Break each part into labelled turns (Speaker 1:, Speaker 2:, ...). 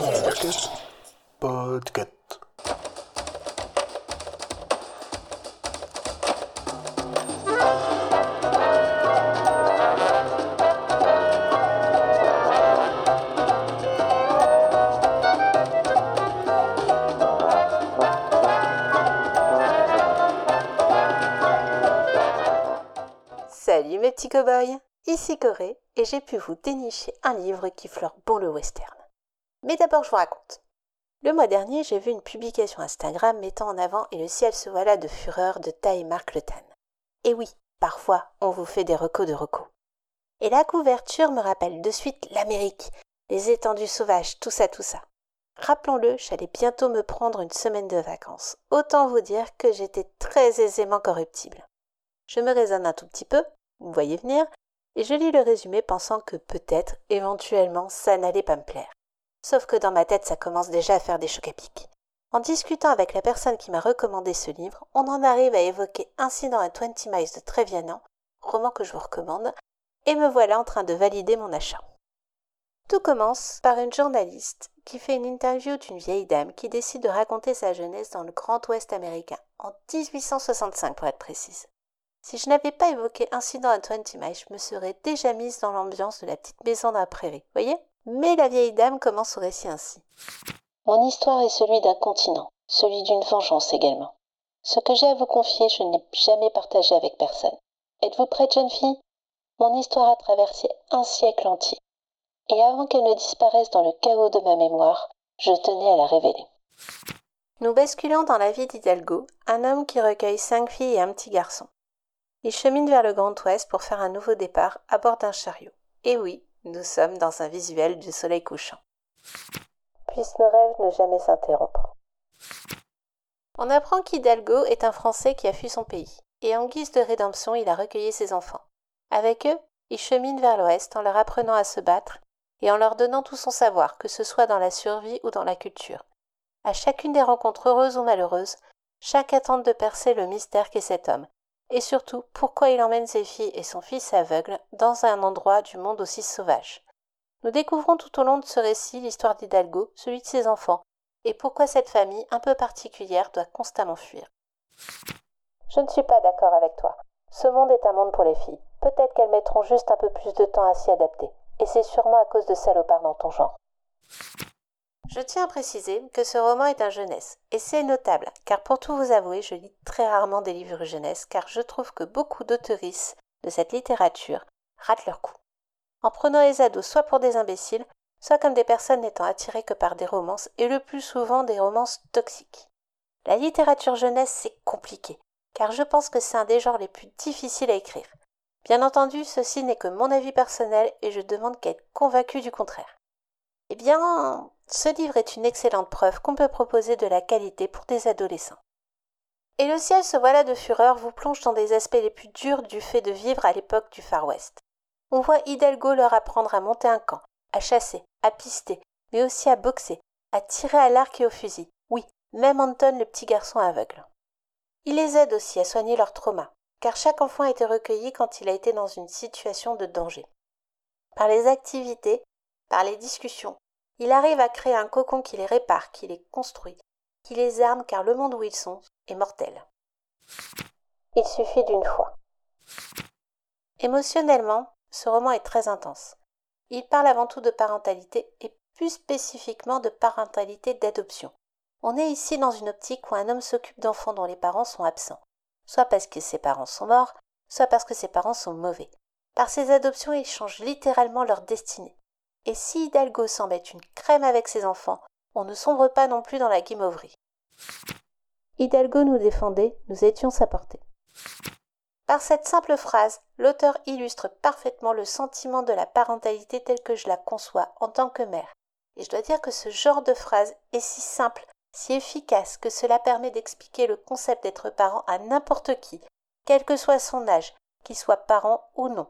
Speaker 1: Podcast.
Speaker 2: Salut mes petits cow-boys, ici Corée et j'ai pu vous dénicher un livre qui fleure bon le western. Mais d'abord je vous raconte. Le mois dernier j'ai vu une publication Instagram mettant en avant Et le ciel se voilà de fureur de taille Marc Le Tan. Et oui, parfois on vous fait des recos de recos. Et la couverture me rappelle de suite l'Amérique, les étendues sauvages, tout ça, tout ça. Rappelons-le, j'allais bientôt me prendre une semaine de vacances. Autant vous dire que j'étais très aisément corruptible. Je me raisonne un tout petit peu, vous voyez venir, et je lis le résumé pensant que peut-être, éventuellement, ça n'allait pas me plaire. Sauf que dans ma tête, ça commence déjà à faire des chocs à pic. En discutant avec la personne qui m'a recommandé ce livre, on en arrive à évoquer Incident à 20 Miles de Trevianan, roman que je vous recommande, et me voilà en train de valider mon achat. Tout commence par une journaliste qui fait une interview d'une vieille dame qui décide de raconter sa jeunesse dans le Grand Ouest américain, en 1865 pour être précise. Si je n'avais pas évoqué Incident à 20 Miles, je me serais déjà mise dans l'ambiance de la petite maison d'un prairie, voyez? Mais la vieille dame commence au récit ainsi.
Speaker 3: Mon histoire est celui d'un continent, celui d'une vengeance également. Ce que j'ai à vous confier, je ne l'ai jamais partagé avec personne. Êtes-vous prête, jeune fille? Mon histoire a traversé un siècle entier. Et avant qu'elle ne disparaisse dans le chaos de ma mémoire, je tenais à la révéler.
Speaker 2: Nous basculons dans la vie d'Hidalgo, un homme qui recueille cinq filles et un petit garçon. Il chemine vers le Grand Ouest pour faire un nouveau départ à bord d'un chariot. Et oui, nous sommes dans un visuel du soleil couchant.
Speaker 3: Puissent nos rêves ne jamais s'interrompre.
Speaker 2: On apprend qu'Hidalgo est un Français qui a fui son pays, et en guise de rédemption, il a recueilli ses enfants. Avec eux, il chemine vers l'Ouest en leur apprenant à se battre et en leur donnant tout son savoir, que ce soit dans la survie ou dans la culture. À chacune des rencontres heureuses ou malheureuses, chaque attente de percer le mystère qu'est cet homme, et surtout pourquoi il emmène ses filles et son fils aveugle dans un endroit du monde aussi sauvage? Nous découvrons tout au long de ce récit l'histoire d'Hidalgo, celui de ses enfants, et pourquoi cette famille un peu particulière doit constamment fuir.
Speaker 3: Je ne suis pas d'accord avec toi. Ce monde est un monde pour les filles. Peut-être qu'elles mettront juste un peu plus de temps à s'y adapter. Et c'est sûrement à cause de salopards dans ton genre.
Speaker 2: Je tiens à préciser que ce roman est un jeunesse, et c'est notable, car pour tout vous avouer, je lis très rarement des livres jeunesse, car je trouve que beaucoup d'auteuristes de cette littérature ratent leur coup. En prenant les ados soit pour des imbéciles, soit comme des personnes n'étant attirées que par des romances, et le plus souvent des romances toxiques. La littérature jeunesse, c'est compliqué, car je pense que c'est un des genres les plus difficiles à écrire. Bien entendu, ceci n'est que mon avis personnel et je demande qu'à être convaincu du contraire. Eh bien, ce livre est une excellente preuve qu'on peut proposer de la qualité pour des adolescents. Et le ciel se voilà de fureur vous plonge dans des aspects les plus durs du fait de vivre à l'époque du Far West. On voit Hidalgo leur apprendre à monter un camp, à chasser, à pister, mais aussi à boxer, à tirer à l'arc et au fusil. Oui, même Anton le petit garçon aveugle. Il les aide aussi à soigner leur trauma, car chaque enfant a été recueilli quand il a été dans une situation de danger. Par les activités, par les discussions, il arrive à créer un cocon qui les répare, qui les construit, qui les arme car le monde où ils sont est mortel.
Speaker 3: Il suffit d'une fois.
Speaker 2: Émotionnellement, ce roman est très intense. Il parle avant tout de parentalité et plus spécifiquement de parentalité d'adoption. On est ici dans une optique où un homme s'occupe d'enfants dont les parents sont absents, soit parce que ses parents sont morts, soit parce que ses parents sont mauvais. Par ces adoptions, il change littéralement leur destinée. Et si Hidalgo semble être une crème avec ses enfants, on ne sombre pas non plus dans la guimauverie. Hidalgo nous défendait, nous étions sa portée. Par cette simple phrase, l'auteur illustre parfaitement le sentiment de la parentalité telle que je la conçois en tant que mère. Et je dois dire que ce genre de phrase est si simple, si efficace que cela permet d'expliquer le concept d'être parent à n'importe qui, quel que soit son âge, qu'il soit parent ou non.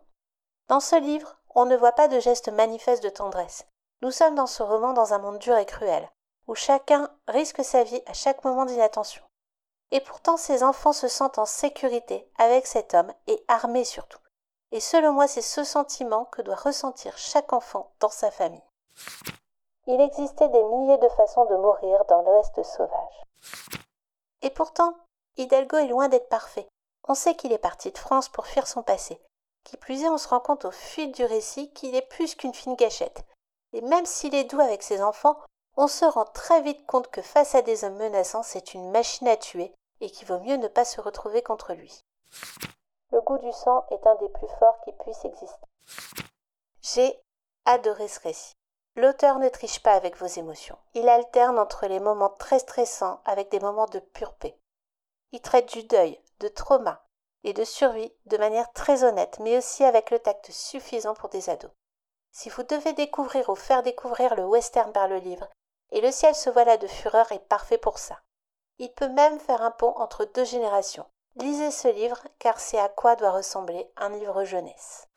Speaker 2: Dans ce livre, on ne voit pas de geste manifeste de tendresse. Nous sommes dans ce roman dans un monde dur et cruel, où chacun risque sa vie à chaque moment d'inattention. Et pourtant ces enfants se sentent en sécurité avec cet homme et armés surtout. Et selon moi, c'est ce sentiment que doit ressentir chaque enfant dans sa famille.
Speaker 3: Il existait des milliers de façons de mourir dans l'Ouest sauvage.
Speaker 2: Et pourtant, Hidalgo est loin d'être parfait. On sait qu'il est parti de France pour fuir son passé. Qui plus est, on se rend compte au fil du récit qu'il est plus qu'une fine gâchette. Et même s'il est doux avec ses enfants, on se rend très vite compte que face à des hommes menaçants, c'est une machine à tuer et qu'il vaut mieux ne pas se retrouver contre lui.
Speaker 3: Le goût du sang est un des plus forts qui puisse exister.
Speaker 2: J'ai adoré ce récit. L'auteur ne triche pas avec vos émotions. Il alterne entre les moments très stressants avec des moments de pure paix. Il traite du deuil, de trauma et de survie de manière très honnête, mais aussi avec le tact suffisant pour des ados. Si vous devez découvrir ou faire découvrir le western par le livre, et le ciel se voilà de fureur est parfait pour ça. Il peut même faire un pont entre deux générations. Lisez ce livre, car c'est à quoi doit ressembler un livre jeunesse.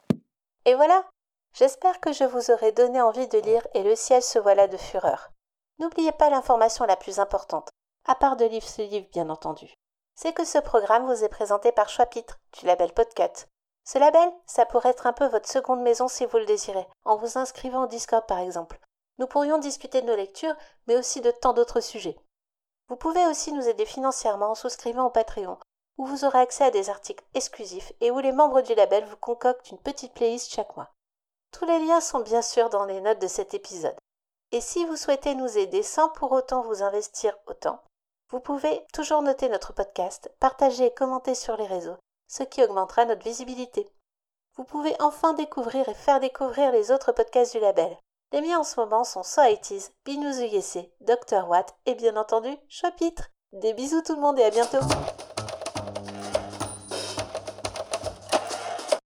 Speaker 2: Et voilà, j'espère que je vous aurai donné envie de lire Et le ciel se voilà de fureur. N'oubliez pas l'information la plus importante, à part de lire ce livre bien entendu. C'est que ce programme vous est présenté par Chapitre, du label Podcut. Ce label, ça pourrait être un peu votre seconde maison si vous le désirez, en vous inscrivant au Discord par exemple. Nous pourrions discuter de nos lectures, mais aussi de tant d'autres sujets. Vous pouvez aussi nous aider financièrement en souscrivant au Patreon, où vous aurez accès à des articles exclusifs et où les membres du label vous concoctent une petite playlist chaque mois. Tous les liens sont bien sûr dans les notes de cet épisode. Et si vous souhaitez nous aider sans pour autant vous investir autant, vous pouvez toujours noter notre podcast, partager et commenter sur les réseaux, ce qui augmentera notre visibilité. Vous pouvez enfin découvrir et faire découvrir les autres podcasts du label. Les miens en ce moment sont So It Binous USC, Dr. Watt et bien entendu Chapitre. Des bisous tout le monde et à bientôt